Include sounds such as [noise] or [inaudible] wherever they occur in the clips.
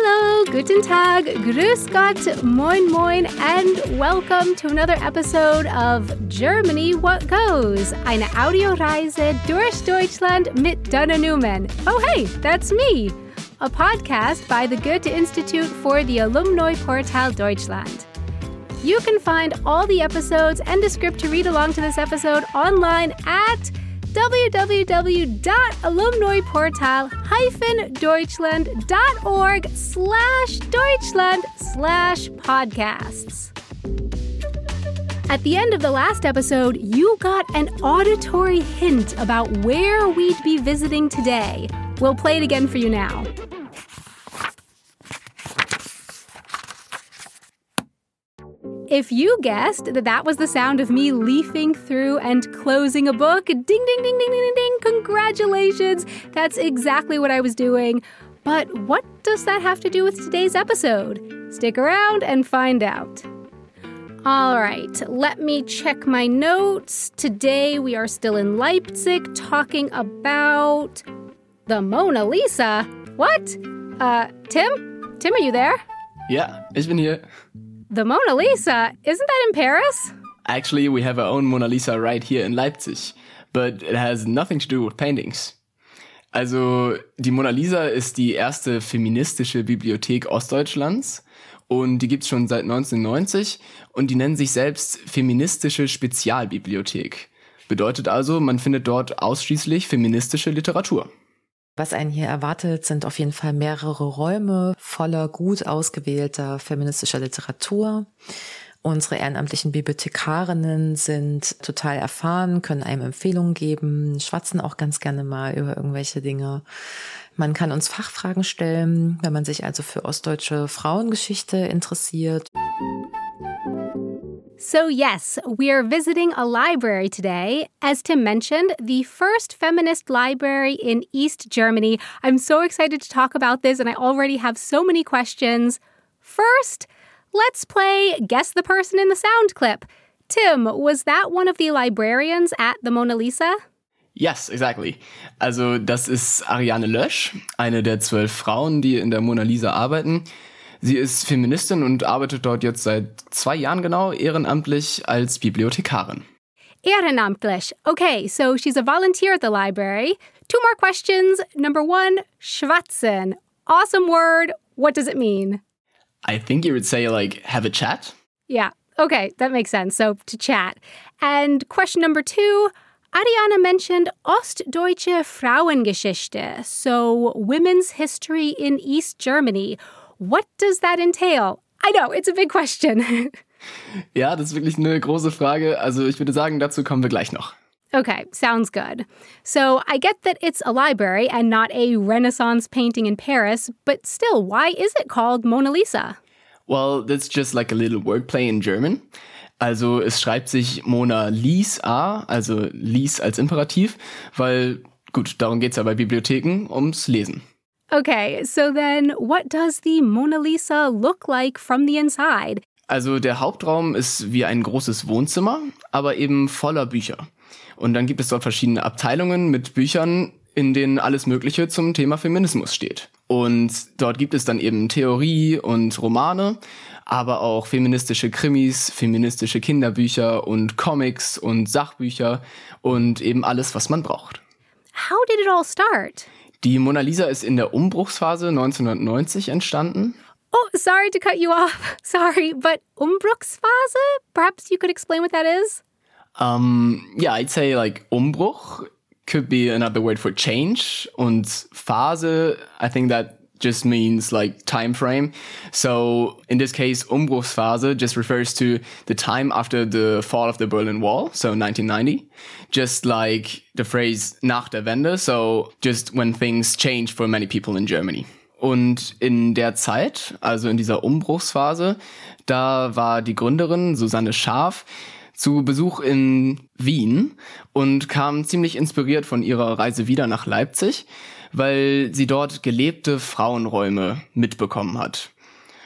Hello, guten Tag, grüß Gott, moin moin, and welcome to another episode of Germany What Goes, eine Audioreise durch Deutschland mit Dana Newman. Oh hey, that's me, a podcast by the Goethe Institute for the Alumni Portal Deutschland. You can find all the episodes and a script to read along to this episode online at www.alumniportal-deutschland.org slash Deutschland slash podcasts. At the end of the last episode, you got an auditory hint about where we'd be visiting today. We'll play it again for you now. If you guessed that that was the sound of me leafing through and closing a book, ding, ding, ding, ding, ding, ding, ding, congratulations! That's exactly what I was doing. But what does that have to do with today's episode? Stick around and find out. All right, let me check my notes. Today we are still in Leipzig talking about the Mona Lisa. What? Uh, Tim? Tim, are you there? Ja, ich bin hier. The Mona Lisa? Isn't that in Paris? Actually, we have our own Mona Lisa right here in Leipzig, but it has nothing to do with paintings. Also, die Mona Lisa ist die erste feministische Bibliothek Ostdeutschlands und die gibt's schon seit 1990 und die nennen sich selbst feministische Spezialbibliothek. Bedeutet also, man findet dort ausschließlich feministische Literatur. Was einen hier erwartet, sind auf jeden Fall mehrere Räume voller gut ausgewählter feministischer Literatur. Unsere ehrenamtlichen Bibliothekarinnen sind total erfahren, können einem Empfehlungen geben, schwatzen auch ganz gerne mal über irgendwelche Dinge. Man kann uns Fachfragen stellen, wenn man sich also für ostdeutsche Frauengeschichte interessiert. So, yes, we are visiting a library today. As Tim mentioned, the first feminist library in East Germany. I'm so excited to talk about this, and I already have so many questions. First, let's play Guess the Person in the Sound clip. Tim, was that one of the librarians at the Mona Lisa? Yes, exactly. Also, das ist Ariane Lösch, eine der zwölf Frauen, die in der Mona Lisa arbeiten. Sie ist Feministin und arbeitet dort jetzt seit zwei Jahren genau ehrenamtlich als Bibliothekarin. Ehrenamtlich. Okay, so she's a volunteer at the library. Two more questions. Number one, schwatzen. Awesome word. What does it mean? I think you would say like have a chat. Yeah, okay, that makes sense. So to chat. And question number two, Ariana mentioned Ostdeutsche Frauengeschichte, so women's history in East Germany. What does that entail? I know, it's a big question. [laughs] ja, das ist wirklich eine große Frage. Also ich würde sagen, dazu kommen wir gleich noch. Okay, sounds good. So I get that it's a library and not a Renaissance painting in Paris, but still, why is it called Mona Lisa? Well, that's just like a little wordplay in German. Also es schreibt sich MONAliesA, also Lies als Imperativ, weil gut, darum geht's ja bei Bibliotheken, ums Lesen. Okay, so then what does the Mona Lisa look like from the inside? Also der Hauptraum ist wie ein großes Wohnzimmer, aber eben voller Bücher. Und dann gibt es dort verschiedene Abteilungen mit Büchern, in denen alles Mögliche zum Thema Feminismus steht. Und dort gibt es dann eben Theorie und Romane, aber auch feministische Krimis, feministische Kinderbücher und Comics und Sachbücher und eben alles, was man braucht. How did it all start? Die Mona Lisa ist in der Umbruchsphase 1990 entstanden. Oh, sorry to cut you off. [laughs] Sorry, but Umbruchsphase? Perhaps you could explain what that is? Um, yeah, I'd say like Umbruch could be another word for change. Und Phase, I think that just means like time frame. So in this case, Umbruchsphase just refers to the time after the fall of the Berlin Wall, so 1990. Just like the phrase nach der Wende, so just when things change for many people in Germany. Und in der Zeit, also in dieser Umbruchsphase, da war die Gründerin Susanne Scharf zu Besuch in Wien und kam ziemlich inspiriert von ihrer Reise wieder nach Leipzig weil sie dort gelebte Frauenräume mitbekommen hat.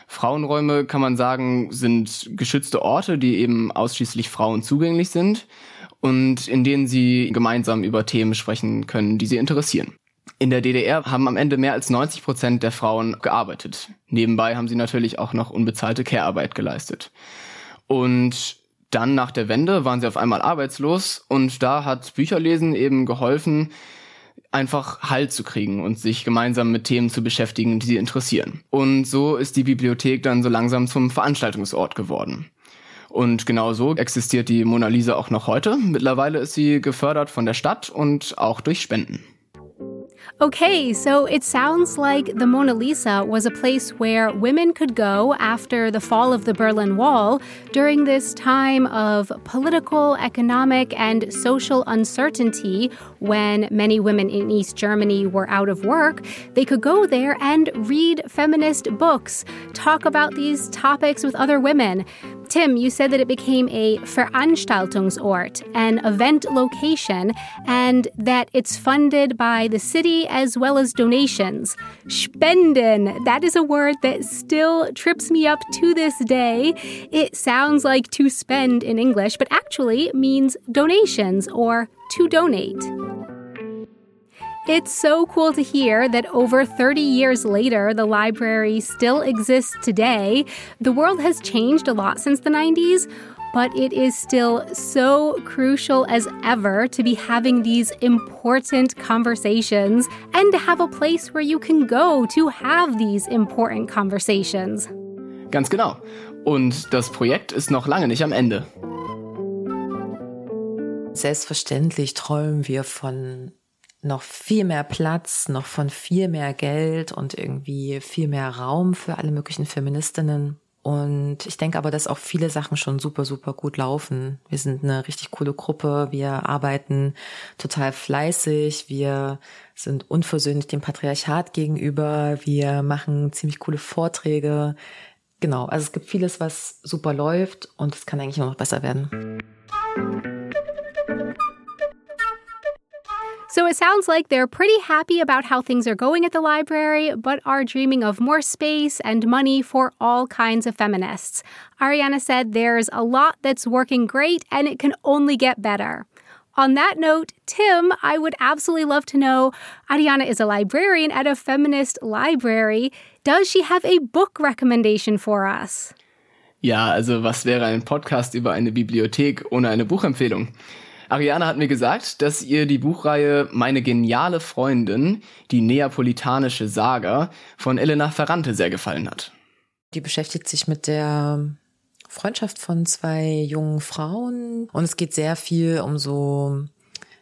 Frauenräume, kann man sagen, sind geschützte Orte, die eben ausschließlich Frauen zugänglich sind und in denen sie gemeinsam über Themen sprechen können, die sie interessieren. In der DDR haben am Ende mehr als 90 Prozent der Frauen gearbeitet. Nebenbei haben sie natürlich auch noch unbezahlte Care-Arbeit geleistet. Und dann nach der Wende waren sie auf einmal arbeitslos und da hat Bücherlesen eben geholfen, einfach Halt zu kriegen und sich gemeinsam mit Themen zu beschäftigen, die sie interessieren. Und so ist die Bibliothek dann so langsam zum Veranstaltungsort geworden. Und genau so existiert die Mona Lisa auch noch heute. Mittlerweile ist sie gefördert von der Stadt und auch durch Spenden. Okay, so it sounds like the Mona Lisa was a place where women could go after the fall of the Berlin Wall during this time of political, economic, and social uncertainty when many women in East Germany were out of work. They could go there and read feminist books, talk about these topics with other women. Tim, you said that it became a Veranstaltungsort, an event location, and that it's funded by the city as well as donations. Spenden, that is a word that still trips me up to this day. It sounds like to spend in English, but actually means donations or to donate. It's so cool to hear that over 30 years later, the library still exists today. The world has changed a lot since the 90s, but it is still so crucial as ever to be having these important conversations and to have a place where you can go to have these important conversations. Ganz genau. Und das Projekt ist noch lange nicht am Ende. Selbstverständlich träumen wir von noch viel mehr Platz, noch von viel mehr Geld und irgendwie viel mehr Raum für alle möglichen Feministinnen. Und ich denke aber, dass auch viele Sachen schon super, super gut laufen. Wir sind eine richtig coole Gruppe. Wir arbeiten total fleißig. Wir sind unversöhnlich dem Patriarchat gegenüber. Wir machen ziemlich coole Vorträge. Genau. Also es gibt vieles, was super läuft und es kann eigentlich nur noch besser werden. So it sounds like they're pretty happy about how things are going at the library, but are dreaming of more space and money for all kinds of feminists. Ariana said there's a lot that's working great and it can only get better. On that note, Tim, I would absolutely love to know Ariana is a librarian at a feminist library. Does she have a book recommendation for us? Ja, also was wäre ein Podcast über eine Bibliothek ohne eine Buchempfehlung? Ariane hat mir gesagt, dass ihr die Buchreihe Meine geniale Freundin, die neapolitanische Saga von Elena Ferrante sehr gefallen hat. Die beschäftigt sich mit der Freundschaft von zwei jungen Frauen und es geht sehr viel um so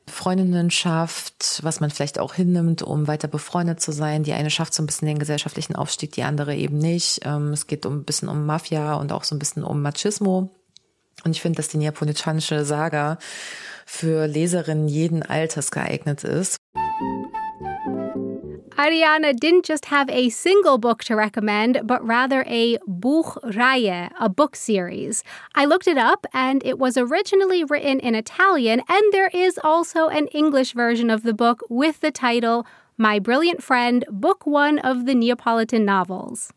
Freundinnenschaft, was man vielleicht auch hinnimmt, um weiter befreundet zu sein. Die eine schafft so ein bisschen den gesellschaftlichen Aufstieg, die andere eben nicht. Ähm, es geht um ein bisschen um Mafia und auch so ein bisschen um Machismo. Und ich finde, dass die neapolitanische Saga für Leserinnen jeden Alters geeignet ist. Ariana didn't just have a single book to recommend, but rather a Buchreihe, a book series. I looked it up and it was originally written in Italian, and there is also an English version of the book with the title My Brilliant Friend, Book One of the Neapolitan Novels.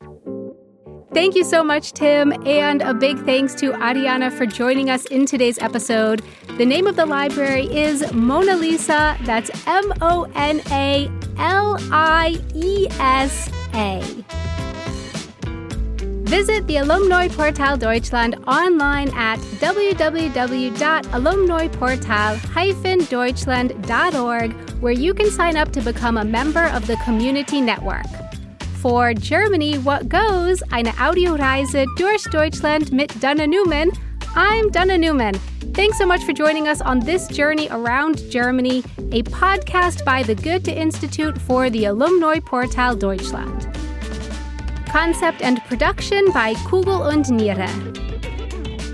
Thank you so much, Tim, and a big thanks to Ariana for joining us in today's episode. The name of the library is Mona Lisa. That's M O N A L I E S A. Visit the Alumni Portal Deutschland online at www.alumniportal-deutschland.org, where you can sign up to become a member of the community network. For Germany, what goes? Eine Audioreise durch Deutschland mit Dana Newman. I'm Dana Newman. Thanks so much for joining us on this journey around Germany, a podcast by the Goethe Institute for the Alumni Portal Deutschland. Concept and production by Kugel und Niere.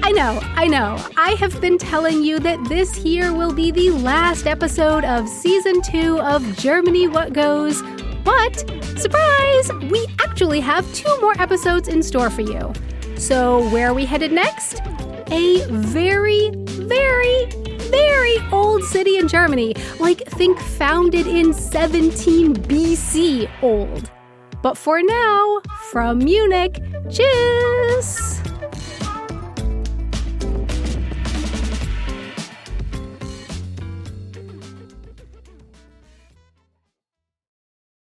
I know, I know. I have been telling you that this here will be the last episode of season two of Germany What Goes, but surprise, we actually have two more episodes in store for you. So, where are we headed next? A very, very, very old city in Germany, like think founded in 17 BC old. But for now, from Munich, tschüss!